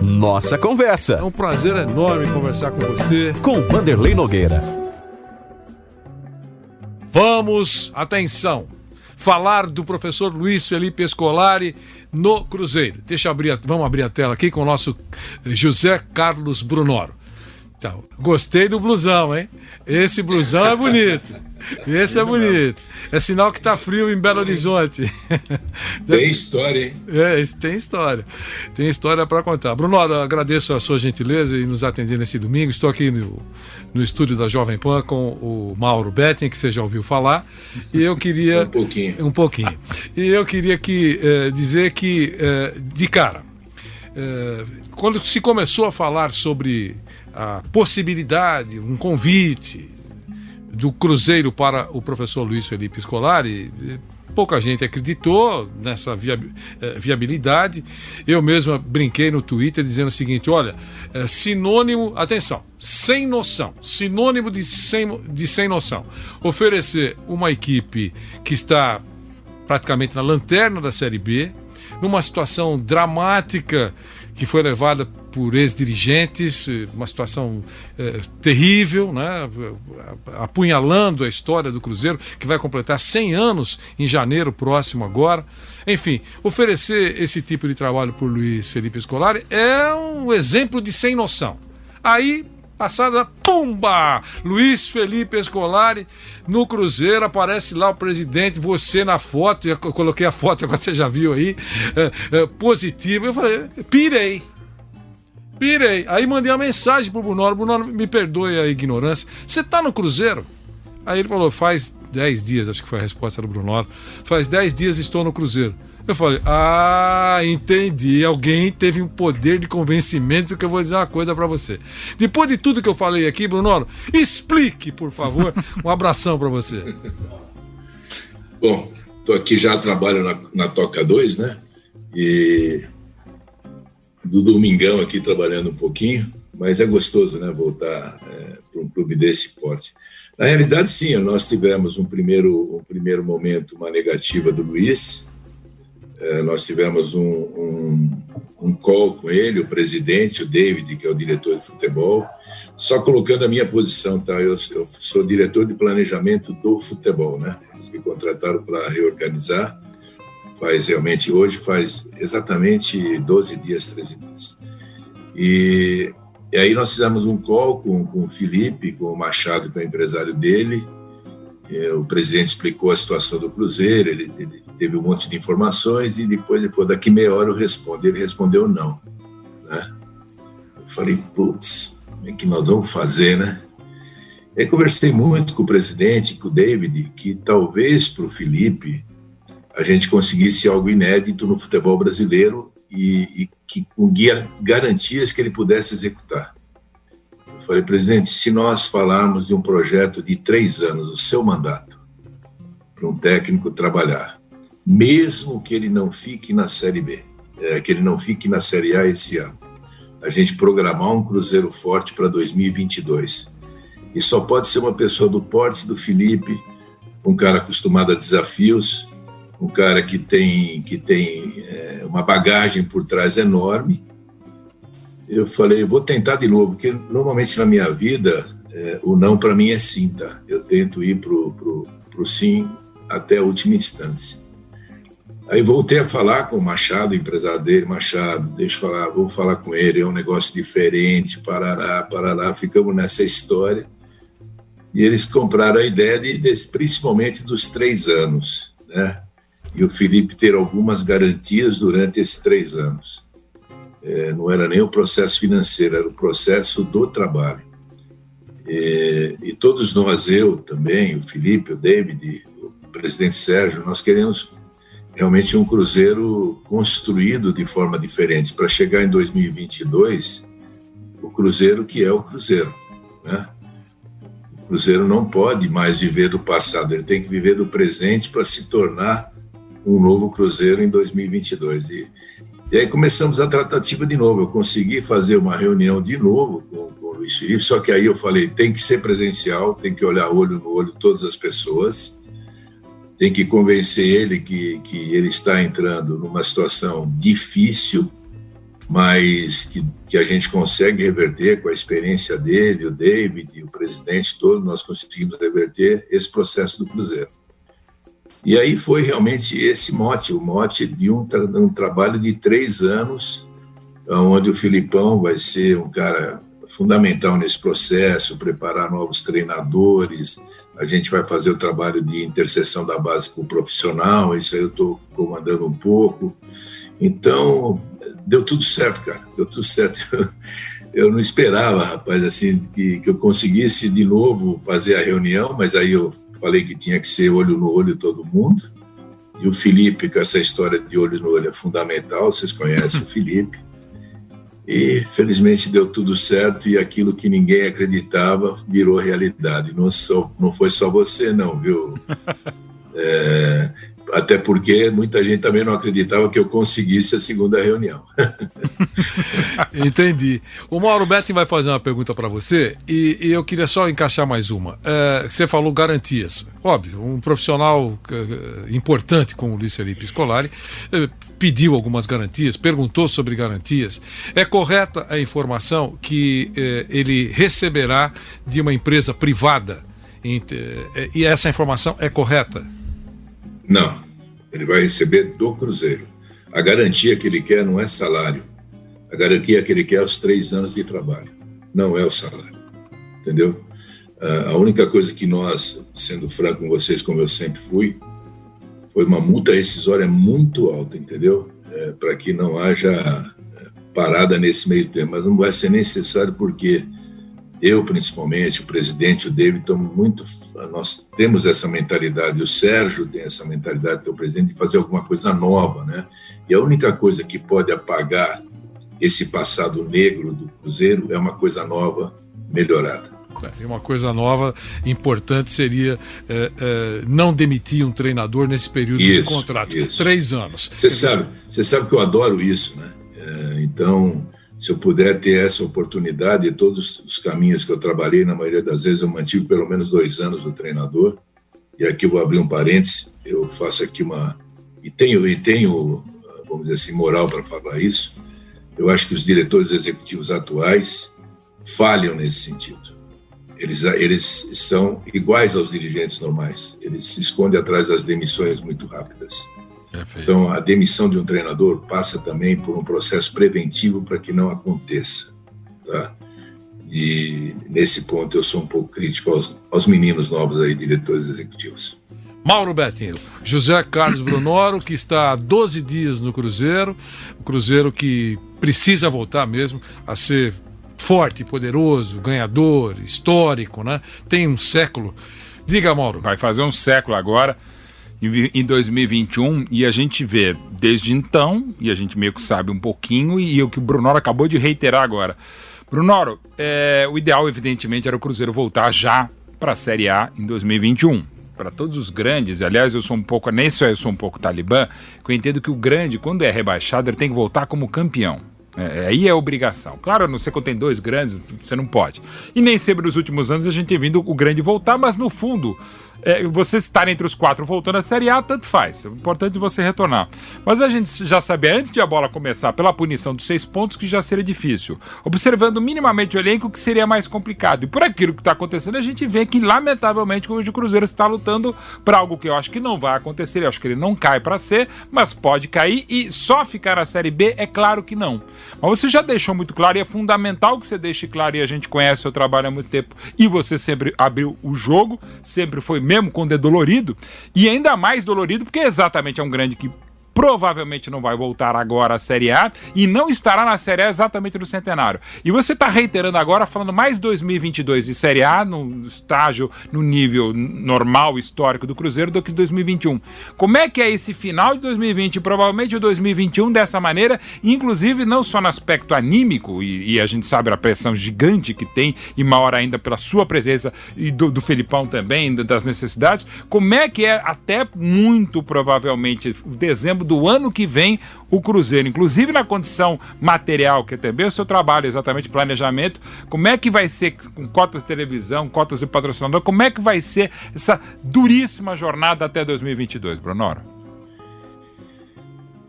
Nossa Conversa. É um prazer enorme conversar com você. Com Vanderlei Nogueira. Vamos, atenção, falar do professor Luiz Felipe Escolari no Cruzeiro. Deixa eu abrir, vamos abrir a tela aqui com o nosso José Carlos Brunoro. Então, gostei do blusão, hein? Esse blusão é bonito. Esse é bonito. É sinal que tá frio em Belo Horizonte. Tem história, hein? É, tem história. Tem história para contar. Bruno, agradeço a sua gentileza em nos atender nesse domingo. Estou aqui no, no estúdio da Jovem Pan com o Mauro Betting, que você já ouviu falar. E eu queria. um pouquinho. Um pouquinho. E eu queria que, eh, dizer que, eh, de cara, eh, quando se começou a falar sobre a possibilidade, um convite do Cruzeiro para o professor Luiz Felipe Scolari. Pouca gente acreditou nessa eh, viabilidade. Eu mesmo brinquei no Twitter dizendo o seguinte: olha, é sinônimo, atenção, sem noção, sinônimo de sem, de sem noção. Oferecer uma equipe que está praticamente na lanterna da Série B, numa situação dramática que foi levada por ex-dirigentes, uma situação é, terrível, né? apunhalando a história do Cruzeiro, que vai completar 100 anos em janeiro próximo agora. Enfim, oferecer esse tipo de trabalho por Luiz Felipe Scolari é um exemplo de sem noção. Aí, passada, pumba! Luiz Felipe Escolari no Cruzeiro, aparece lá o presidente, você na foto, eu coloquei a foto, agora você já viu aí, é, é, positivo. Eu falei, pirei. Pirei. Aí mandei uma mensagem pro Bruno. Bruno, me perdoe a ignorância. Você tá no Cruzeiro? Aí ele falou, faz 10 dias, acho que foi a resposta do Bruno. Faz 10 dias estou no Cruzeiro. Eu falei, ah, entendi. Alguém teve um poder de convencimento que eu vou dizer uma coisa para você. Depois de tudo que eu falei aqui, Bruno, explique, por favor. Um abração para você. Bom, tô aqui já trabalho na, na Toca 2, né? E do domingão aqui trabalhando um pouquinho, mas é gostoso, né, voltar é, para um clube desse porte. Na realidade, sim, nós tivemos um primeiro, um primeiro momento, uma negativa do Luiz, nós tivemos um, um, um call com ele, o presidente, o David, que é o diretor de futebol, só colocando a minha posição, tá? Eu, eu sou diretor de planejamento do futebol, né? Me contrataram para reorganizar, faz realmente hoje faz exatamente 12 dias, 13 dias. E, e aí nós fizemos um call com, com o Felipe, com o Machado, que é o empresário dele. O presidente explicou a situação do Cruzeiro, ele, ele, teve um monte de informações e depois ele falou, daqui meia hora eu respondo. Ele respondeu não. Né? Eu falei, putz, o é que nós vamos fazer, né? Eu conversei muito com o presidente, com o David, que talvez para o Felipe a gente conseguisse algo inédito no futebol brasileiro e, e que com garantias que ele pudesse executar. Falei, presidente, se nós falarmos de um projeto de três anos, o seu mandato, para um técnico trabalhar, mesmo que ele não fique na Série B, é, que ele não fique na Série A esse ano, a gente programar um Cruzeiro forte para 2022. E só pode ser uma pessoa do porte do Felipe, um cara acostumado a desafios, um cara que tem, que tem é, uma bagagem por trás enorme. Eu falei, vou tentar de novo, porque normalmente na minha vida é, o não para mim é sim, tá? Eu tento ir pro, pro, pro sim até a última instância. Aí voltei a falar com o Machado, empresário dele, Machado, deixa eu falar, vou falar com ele, é um negócio diferente, parará, parará, ficamos nessa história. E eles compraram a ideia de, de principalmente dos três anos, né? e o Felipe ter algumas garantias durante esses três anos. É, não era nem o processo financeiro, era o processo do trabalho. E, e, todos nós, eu também, o Felipe, o David, o presidente Sérgio, nós queremos realmente um Cruzeiro construído de forma diferente para chegar em 2022 o Cruzeiro que é o Cruzeiro, né? O Cruzeiro não pode mais viver do passado, ele tem que viver do presente para se tornar um novo Cruzeiro em 2022. E, e aí começamos a tratativa de novo. Eu consegui fazer uma reunião de novo com, com o Luiz Felipe, só que aí eu falei: tem que ser presencial, tem que olhar olho no olho todas as pessoas, tem que convencer ele que, que ele está entrando numa situação difícil, mas que, que a gente consegue reverter com a experiência dele, o David o presidente todo, nós conseguimos reverter esse processo do Cruzeiro. E aí foi realmente esse mote, o mote de um, tra um trabalho de três anos, onde o Filipão vai ser um cara fundamental nesse processo, preparar novos treinadores, a gente vai fazer o trabalho de interseção da base com o profissional, isso aí eu estou comandando um pouco. Então, deu tudo certo, cara, deu tudo certo. Eu não esperava, rapaz, assim, que, que eu conseguisse de novo fazer a reunião, mas aí eu falei que tinha que ser olho no olho todo mundo. E o Felipe, com essa história de olho no olho, é fundamental, vocês conhecem o Felipe. E felizmente deu tudo certo e aquilo que ninguém acreditava virou realidade. Não, só, não foi só você, não, viu? É, até porque muita gente também não acreditava que eu conseguisse a segunda reunião. Entendi. O Mauro Betting vai fazer uma pergunta para você e, e, eu queria só encaixar mais uma. É, você falou garantias. Óbvio, um profissional é, importante como o Luiz Felipe Scolari é, pediu algumas garantias, perguntou sobre garantias. É correta a informação que é, ele receberá de uma empresa privada? É, e essa informação é correta? Não, ele vai receber do Cruzeiro. A garantia que ele quer não é salário. A garantia que ele quer é os três anos de trabalho. Não é o salário. Entendeu? A única coisa que nós, sendo franco com vocês, como eu sempre fui, foi uma multa rescisória muito alta, entendeu? É, Para que não haja é, parada nesse meio tempo. Mas não vai ser necessário porque eu principalmente, o presidente, o David, estamos muito, nós temos essa mentalidade, o Sérgio tem essa mentalidade, que é o presidente, de fazer alguma coisa nova, né? E a única coisa que pode apagar esse passado negro do Cruzeiro é uma coisa nova, melhorada. É, e uma coisa nova, importante, seria é, é, não demitir um treinador nesse período isso, de contrato. Isso. Três anos. Você sabe, você sabe que eu adoro isso, né? É, então, se eu puder ter essa oportunidade, todos os caminhos que eu trabalhei, na maioria das vezes eu mantive pelo menos dois anos o treinador. E aqui vou abrir um parênteses, eu faço aqui uma. E tenho, e tenho vamos dizer assim, moral para falar isso. Eu acho que os diretores executivos atuais falham nesse sentido. Eles, eles são iguais aos dirigentes normais, eles se escondem atrás das demissões muito rápidas. Perfeito. Então, a demissão de um treinador passa também por um processo preventivo para que não aconteça. Tá? E nesse ponto eu sou um pouco crítico aos, aos meninos novos aí, diretores executivos. Mauro Betinho, José Carlos Brunoro, que está há 12 dias no Cruzeiro, o Cruzeiro que precisa voltar mesmo a ser forte, poderoso, ganhador, histórico, né? Tem um século. Diga, Mauro. Vai fazer um século agora em 2021 e a gente vê desde então, e a gente meio que sabe um pouquinho, e, o que o Brunoro acabou de reiterar agora. Brunoro, é, o ideal, evidentemente, era o Cruzeiro voltar já para a Série A em 2021. Para todos os grandes, aliás, eu sou um pouco, nesse eu sou um pouco talibã, que eu entendo que o grande, quando é rebaixado, ele tem que voltar como campeão. É, aí é obrigação. Claro, não sei quando tem dois grandes, você não pode. E nem sempre nos últimos anos a gente tem vindo o grande voltar, mas no fundo é, você estar entre os quatro voltando à Série A, tanto faz. É importante você retornar. Mas a gente já sabia antes de a bola começar, pela punição dos seis pontos, que já seria difícil. Observando minimamente o elenco, que seria mais complicado. E por aquilo que está acontecendo, a gente vê que, lamentavelmente, hoje o Cruzeiro está lutando para algo que eu acho que não vai acontecer. Eu acho que ele não cai para ser, mas pode cair. E só ficar na Série B, é claro que não. Mas você já deixou muito claro, e é fundamental que você deixe claro, e a gente conhece o trabalho há muito tempo, e você sempre abriu o jogo, sempre foi mesmo quando é dolorido, e ainda mais dolorido porque exatamente é um grande que provavelmente não vai voltar agora à Série A e não estará na Série A exatamente no centenário. E você está reiterando agora, falando mais 2022 de Série A, no estágio, no nível normal, histórico do Cruzeiro, do que 2021. Como é que é esse final de 2020 e provavelmente o 2021 dessa maneira, inclusive não só no aspecto anímico, e, e, a gente sabe a pressão gigante que tem, e maior ainda pela sua presença e do, do Felipão também, das necessidades, como é que é até muito provavelmente dezembro do ano que vem o Cruzeiro, inclusive na condição material, que é também o seu trabalho, exatamente planejamento, como é que vai ser com cotas de televisão, cotas de patrocinador, como é que vai ser essa duríssima jornada até 2022, Brunoro?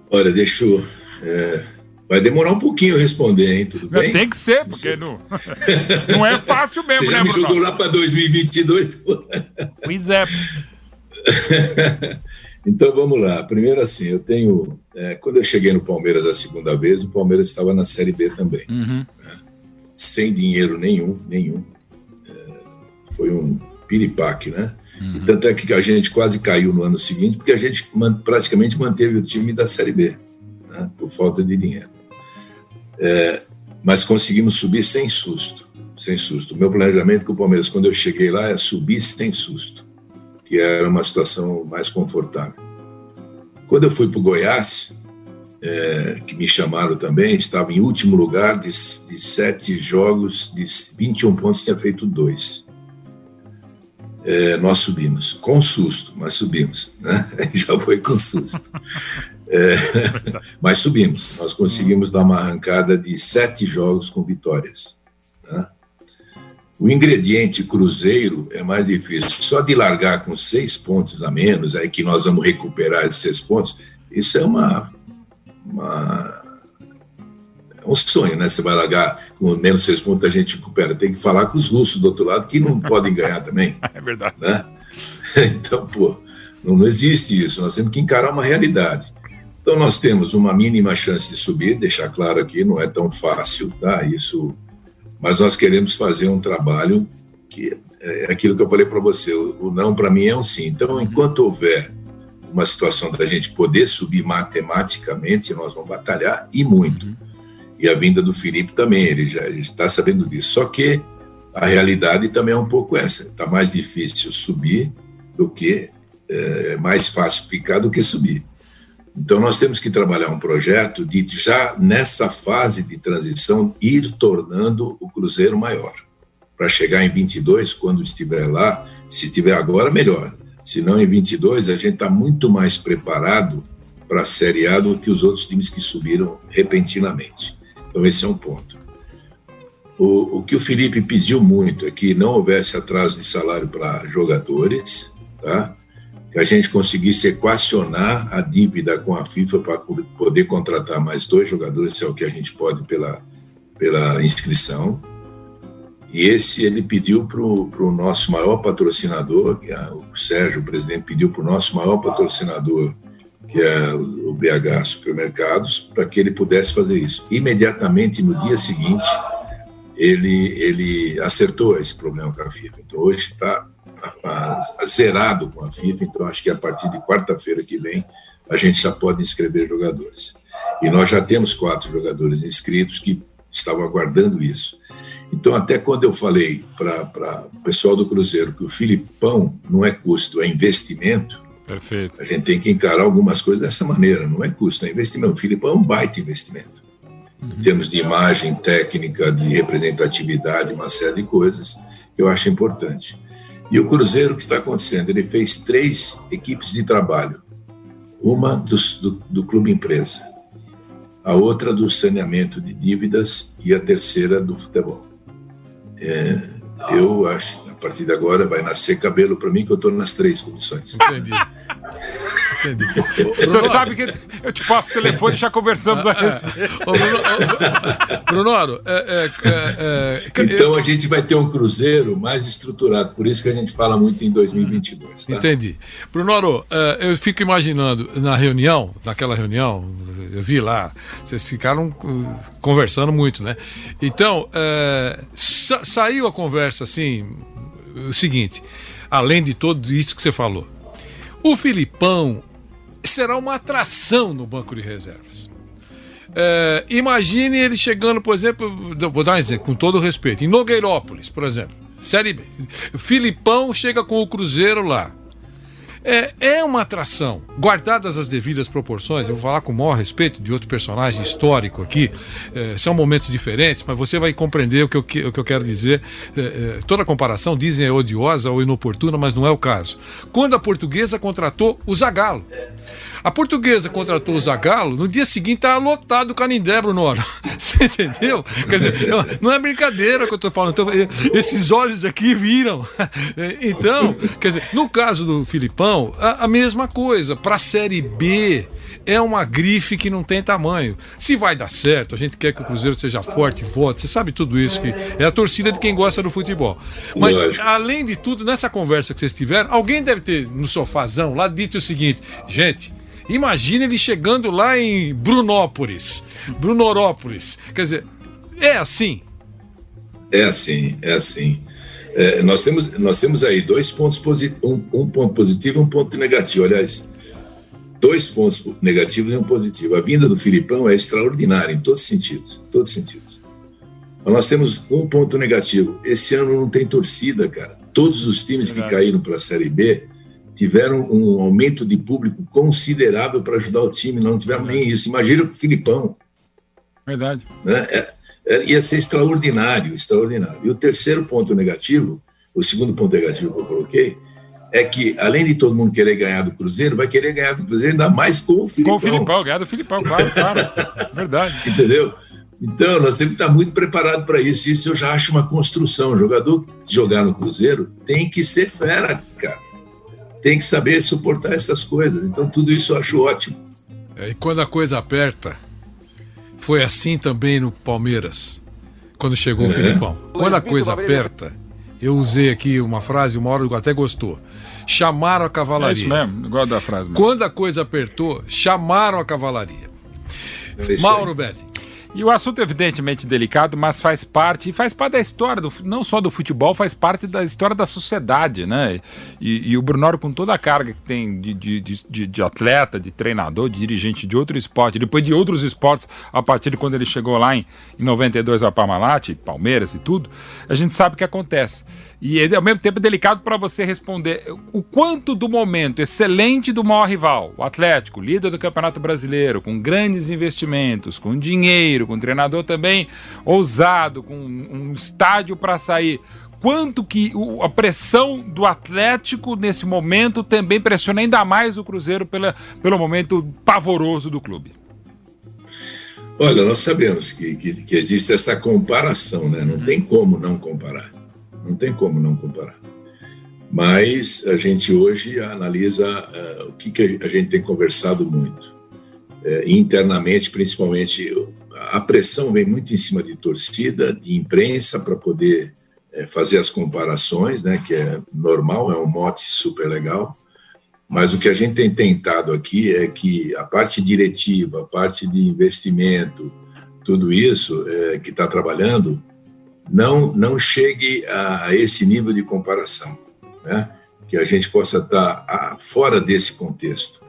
Olha, deixa eu... É, Vai demorar um pouquinho responder, hein? Tudo bem? Tem que ser, porque não, não é fácil mesmo, Você já né, me Bruno? jogou lá para 2022? Pois é. então vamos lá. Primeiro, assim, eu tenho. é, quando eu cheguei no Palmeiras a segunda vez, o Palmeiras estava na Série B também. Uhum. Sem dinheiro nenhum, nenhum. É, foi um piripaque, né? Uhum. E tanto é que a gente quase caiu no ano seguinte, porque a gente praticamente manteve o time da Série B, né? por falta de dinheiro. É, mas conseguimos subir sem susto, sem susto. O meu planejamento com o Palmeiras, quando eu cheguei lá, é subir sem susto, que era uma situação mais confortável. Quando eu fui para o Goiás, é, que me chamaram também, estava em último lugar de, de sete jogos, de 21 pontos, tinha feito dois. É, nós subimos, com susto, mas subimos, né? já foi com susto. É, mas subimos, nós conseguimos dar uma arrancada de sete jogos com vitórias. né? O ingrediente cruzeiro é mais difícil. Só de largar com seis pontos a menos, aí que nós vamos recuperar esses seis pontos, isso é uma, uma é um sonho, né? Você vai largar com menos seis pontos, a gente recupera. Tem que falar com os russos do outro lado que não podem ganhar também É verdade. né? Então, pô, não, não existe isso. Nós temos que encarar uma realidade. Então, nós temos uma mínima chance de subir, deixar claro aqui, não é tão fácil, tá? Isso, mas nós queremos fazer um trabalho que é aquilo que eu falei para você. O, não para mim é um sim. Então, enquanto houver uma situação da gente poder subir matematicamente, nós vamos batalhar e muito. E a vinda do Felipe também, ele já está sabendo disso. Só que a realidade também é um pouco essa. Está mais difícil subir do que é mais fácil ficar do que subir. Então nós temos que trabalhar um projeto de já nessa fase de transição ir tornando o Cruzeiro maior para chegar em 22 quando estiver lá. Se estiver agora melhor. Se não em 22 a gente está muito mais preparado para a Série A do que os outros times que subiram repentinamente. Então esse é um ponto. O, o, que o Felipe pediu muito é que não houvesse atraso de salário para jogadores, tá? Que a gente conseguisse equacionar a dívida com a FIFA para poder contratar mais dois jogadores, se é o que a gente pode pela, pela inscrição. E esse ele pediu para o nosso maior patrocinador, que é o Sérgio, o presidente, pediu para o nosso maior patrocinador, que é o BH Supermercados, para que ele pudesse fazer isso. Imediatamente no dia seguinte, ele, ele acertou esse problema com a FIFA. Então, hoje está zerado com a FIFA, então acho que a partir de quarta-feira que vem a gente já pode inscrever jogadores. E nós já temos quatro jogadores inscritos que estavam aguardando isso. Então, até quando eu falei para o pessoal do Cruzeiro que o Filipão não é custo, é investimento, Perfeito. a gente tem que encarar algumas coisas dessa maneira, não é custo, é investimento. O Filipão é um baita investimento em termos de imagem, técnica, de representatividade, uma série de coisas que eu acho importante. E o Cruzeiro, o que está acontecendo? Ele fez três equipes de trabalho. Uma do, do, do Clube Empresa, a outra do saneamento de dívidas e a terceira do futebol. É, eu acho, a partir de agora, vai nascer cabelo para mim, que eu estou nas três comissões. Entendi. Entendi. Você sabe que eu te passo o telefone e já conversamos a respeito. Ô, Bruno, ô, Brunoro, é, é, é, Então a gente vai ter um cruzeiro mais estruturado, por isso que a gente fala muito em 2022. Tá? Entendi. Brunoro, eu fico imaginando na reunião, naquela reunião, eu vi lá, vocês ficaram conversando muito, né? Então, sa saiu a conversa assim, o seguinte, além de tudo isso que você falou, o Filipão será uma atração no banco de reservas. É, imagine ele chegando, por exemplo, vou dar um exemplo, com todo respeito, em Nogueirópolis, por exemplo, Série B. Filipão chega com o Cruzeiro lá. É, é uma atração, guardadas as devidas proporções. Eu vou falar com o maior respeito de outro personagem histórico aqui. É, são momentos diferentes, mas você vai compreender o que eu, o que eu quero dizer. É, toda comparação, dizem, é odiosa ou inoportuna, mas não é o caso. Quando a portuguesa contratou o Zagalo. A portuguesa contratou o Zagalo, no dia seguinte estava lotado o Canindé, Bruno. Você entendeu? Quer dizer, não é brincadeira que eu estou falando. Tô, esses olhos aqui viram. Então, quer dizer, no caso do Filipão, a, a mesma coisa. Para a Série B, é uma grife que não tem tamanho. Se vai dar certo, a gente quer que o Cruzeiro seja forte, vote, você sabe tudo isso, que é a torcida de quem gosta do futebol. Mas, Lógico. além de tudo, nessa conversa que vocês tiveram, alguém deve ter no sofazão lá dito o seguinte: gente, imagine ele chegando lá em Brunópolis, Brunorópolis. Quer dizer, é assim. É assim, é assim. É, nós, temos, nós temos aí dois pontos positivos, um, um, ponto positivo e um ponto negativo. Aliás, dois pontos negativos e um positivo. A vinda do Filipão é extraordinária em todos os sentidos. Todos os sentidos. Mas nós temos um ponto negativo. Esse ano não tem torcida, cara. Todos os times que caíram para a Série B tiveram um aumento de público considerável para ajudar o time. Não tiveram nem isso. Imagina o Filipão. Verdade. Né? É, é, ia ser extraordinário, extraordinário. E o terceiro ponto negativo, o segundo ponto negativo que eu coloquei, é que, além de todo mundo querer ganhar do Cruzeiro, vai querer ganhar do Cruzeiro ainda mais com o Filipão. Com o Filipão, ganhar do Filipão, claro, claro. Verdade. Entendeu? Então, nós temos que estar muito preparados para isso. Isso eu já acho uma construção. O jogador que jogar no Cruzeiro tem que ser fera, cara. Tem que saber suportar essas coisas. Então, tudo isso eu acho ótimo. É, e quando a coisa aperta, foi assim também no Palmeiras, quando chegou o é. Filipão. Quando a coisa aperta, eu usei aqui uma frase, uma hora até gostou. Chamaram a cavalaria. É isso mesmo, igual da frase. Mesmo. Quando a coisa apertou, chamaram a cavalaria. É Mauro Betti. E o assunto é evidentemente delicado, mas faz parte, e faz parte da história, do, não só do futebol, faz parte da história da sociedade, né? E, e o Brunoro, com toda a carga que tem de, de, de, de, atleta, de treinador, de dirigente de outro esporte, depois de outros esportes, a partir de quando ele chegou lá em, em 92 a Parmalat, Palmeiras e tudo, a gente sabe o que acontece. E é ao mesmo tempo delicado para você responder o quanto do momento excelente do maior rival, o Atlético, líder do Campeonato Brasileiro, com grandes investimentos, com dinheiro, com um treinador também ousado, com um estádio para sair. Quanto que a pressão do Atlético nesse momento também pressiona ainda mais o Cruzeiro pela, pelo momento pavoroso do clube? Olha, nós sabemos que, que, que existe essa comparação, né? Não tem como não comparar. Não tem como não comparar. Mas a gente hoje analisa uh, o que, que a gente tem conversado muito. Uh, internamente, principalmente, a pressão vem muito em cima de torcida, de imprensa, para poder uh, fazer as comparações, né, que é normal, é um mote super legal. Mas o que a gente tem tentado aqui é que a parte diretiva, a parte de investimento, tudo isso que está trabalhando, não, não chegue a, a esse nível de comparação, né? que a gente possa estar a, fora desse contexto,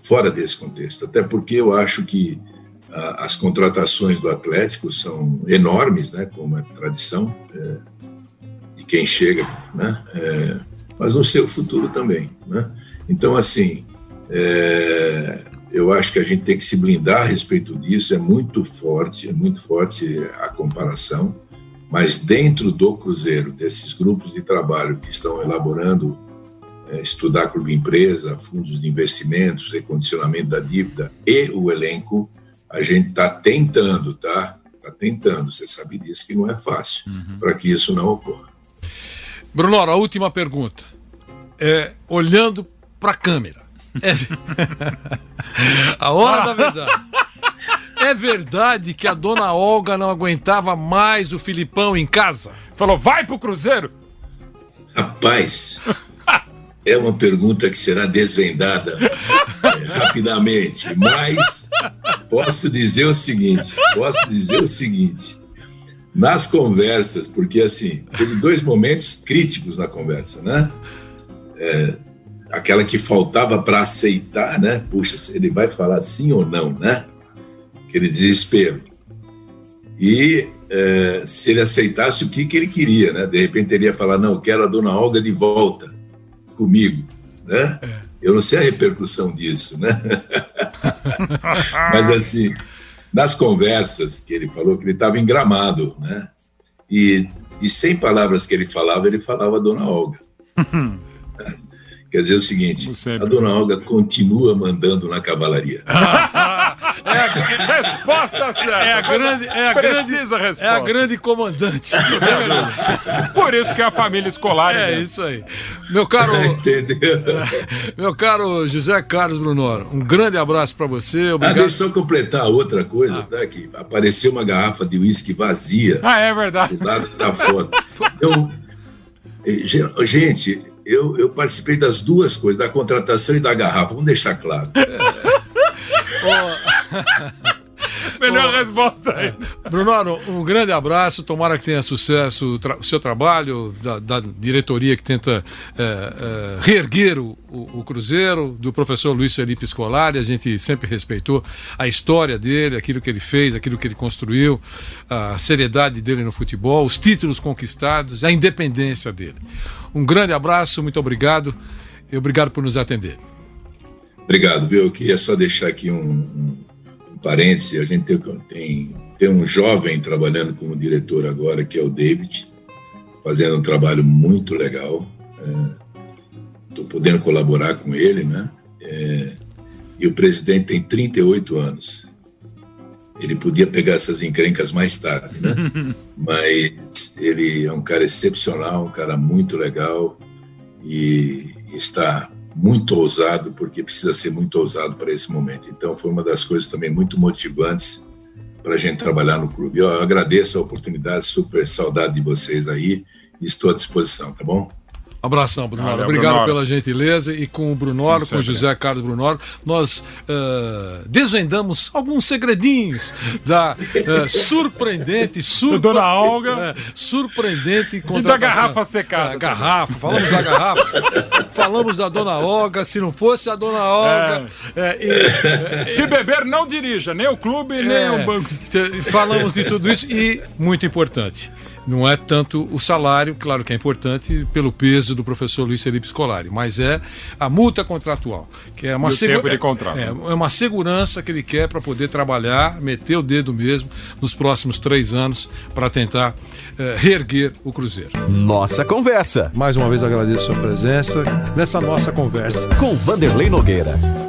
fora desse contexto, até porque eu acho que as contratações do Atlético são enormes, né? como é tradição é, de quem chega, né? É, mas no seu futuro também. Né? Então, assim, é, eu acho que a gente tem que se blindar a respeito disso, é muito forte, é muito forte a comparação mas dentro do Cruzeiro, desses grupos de trabalho que estão elaborando é, estudar clube empresa, fundos de investimentos, recondicionamento da dívida e o elenco, a gente está tentando, tá? Está tentando, você sabe disso que não é fácil, uhum. para que isso não ocorra. Bruno, a última pergunta. É, olhando para a câmera. É... a hora da verdade. É verdade que a dona Olga não aguentava mais o Filipão em casa? Falou, vai pro Cruzeiro! Rapaz, é uma pergunta que será desvendada é, rapidamente, mas posso dizer o seguinte: posso dizer o seguinte. Nas conversas, porque assim, teve dois momentos críticos na conversa, né? É, aquela que faltava para aceitar, né? Puxa, ele vai falar sim ou não, né? aquele desespero. E é, se ele aceitasse o que, que ele queria, né? De repente ele ia falar, não, quero a dona Olga de volta comigo, né? É. Eu não sei a repercussão disso, né? Mas assim, nas conversas que ele falou que ele estava engramado, né? E, e sem palavras que ele falava, ele falava a dona Olga. Quer dizer o seguinte, a dona Olga continua mandando na cavalaria. Resposta certa. É a grande, é a grande, resposta. é a grande comandante. Por isso que é a família escolar. É né? isso aí. Meu caro, Entendeu? meu caro José Carlos Brunoro, um grande abraço para você. Ah, Obrigado. deixa eu só completar outra coisa, tá? Que apareceu uma garrafa de uísque vazia Ah, é verdade. do lado da foto. Eu, eh, ge- gente, eu, eu participei das duas coisas, da contratação e da garrafa, vamos deixar claro. Melhor resposta aí. Brunoro, um grande abraço. Tomara que tenha sucesso o, tra- o seu trabalho, da, da diretoria que tenta é, é, reerguer o, o- o Cruzeiro, do professor Luiz Felipe Scolari. A gente sempre respeitou a história dele, aquilo que ele fez, aquilo que ele construiu, a seriedade dele no futebol, os títulos conquistados, a independência dele. Um grande abraço, muito obrigado e obrigado por nos atender. Obrigado, viu? Eu queria só deixar aqui um, um parêntese. A gente tem, tem, tem um jovem trabalhando como diretor agora, que é o David, fazendo um trabalho muito legal. Estou podendo colaborar com ele, né? É, e o presidente tem 38 anos. Ele podia pegar essas encrencas mais tarde, né? Mas ele é um cara excepcional, um cara muito legal e está muito ousado, porque precisa ser muito ousado para esse momento. Então, foi uma das coisas também muito motivantes para a gente trabalhar no clube. Eu agradeço a oportunidade, super saudade de vocês aí estou à disposição, tá bom? Abração, Brunoro. Obrigado Brunoro. pela gentileza. E com o Brunoro, com o é, José Carlos Brunoro, nós eh, desvendamos alguns segredinhos da eh, surpreendente, surpre... Dona Olga. eh, surpreendente E da garrafa secada. Ah, garrafa, falamos da garrafa, falamos da Dona Olga. Se não fosse a Dona Olga. eh, e- Se beber, não dirija, nem o clube, nem é, o banco. Falamos de tudo isso e, muito importante, não é tanto o salário, claro que é importante pelo peso do professor Luiz Felipe Scolari, mas é a multa contratual, que é uma, segu- tempo de contrato. é, é uma segurança que ele quer para poder trabalhar, meter o dedo mesmo nos próximos três anos para tentar eh, reerguer o Cruzeiro. Nossa conversa Mais uma vez agradeço a sua presença nessa nossa conversa. com Vanderlei Nogueira.